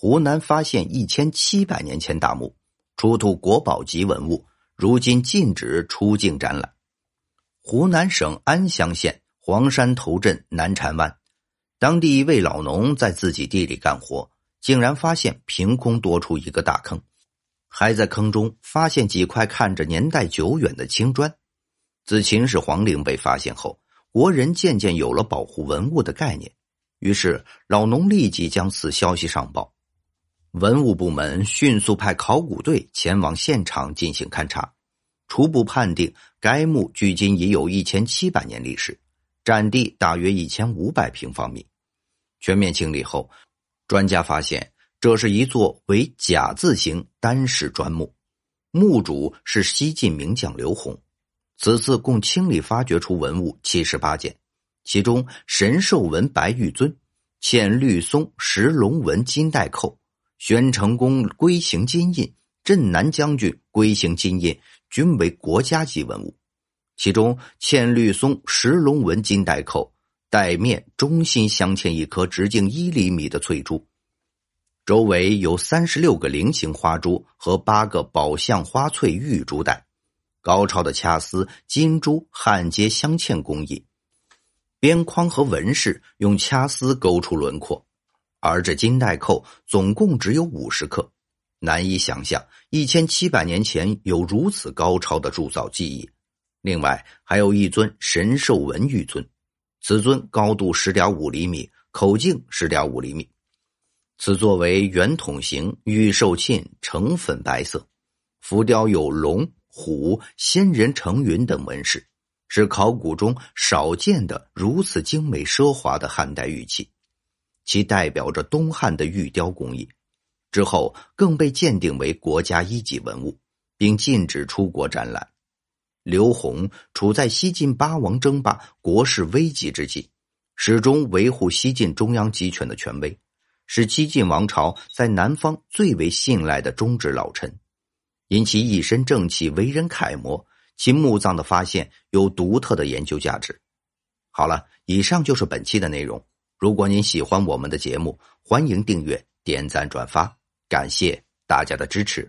湖南发现一千七百年前大墓，出土国宝级文物，如今禁止出境展览。湖南省安乡县黄山头镇南禅湾，当地一位老农在自己地里干活，竟然发现凭空多出一个大坑，还在坑中发现几块看着年代久远的青砖。自秦始皇陵被发现后，国人渐渐有了保护文物的概念，于是老农立即将此消息上报。文物部门迅速派考古队前往现场进行勘查，初步判定该墓距今已有一千七百年历史，占地大约一千五百平方米。全面清理后，专家发现这是一座为甲字形单室砖墓，墓主是西晋名将刘宏。此次共清理发掘出文物七十八件，其中神兽纹白玉尊、嵌绿松石龙纹金带扣。宣城公龟形金印、镇南将军龟形金印均为国家级文物，其中嵌绿松石龙纹金带扣带面中心镶嵌一颗直径一厘米的翠珠，周围有三十六个菱形花珠和八个宝相花翠玉珠带，高超的掐丝金珠焊接镶嵌工艺，边框和纹饰用掐丝勾出轮廓。而这金带扣总共只有五十克，难以想象一千七百年前有如此高超的铸造技艺。另外，还有一尊神兽纹玉尊，此尊高度十点五厘米，口径十点五厘米。此作为圆筒形玉兽沁，呈粉白色，浮雕有龙、虎、仙人成云等纹饰，是考古中少见的如此精美奢华的汉代玉器。其代表着东汉的玉雕工艺，之后更被鉴定为国家一级文物，并禁止出国展览。刘宏处在西晋八王争霸、国势危急之际，始终维护西晋中央集权的权威，是西晋王朝在南方最为信赖的忠直老臣。因其一身正气、为人楷模，其墓葬的发现有独特的研究价值。好了，以上就是本期的内容。如果您喜欢我们的节目，欢迎订阅、点赞、转发，感谢大家的支持。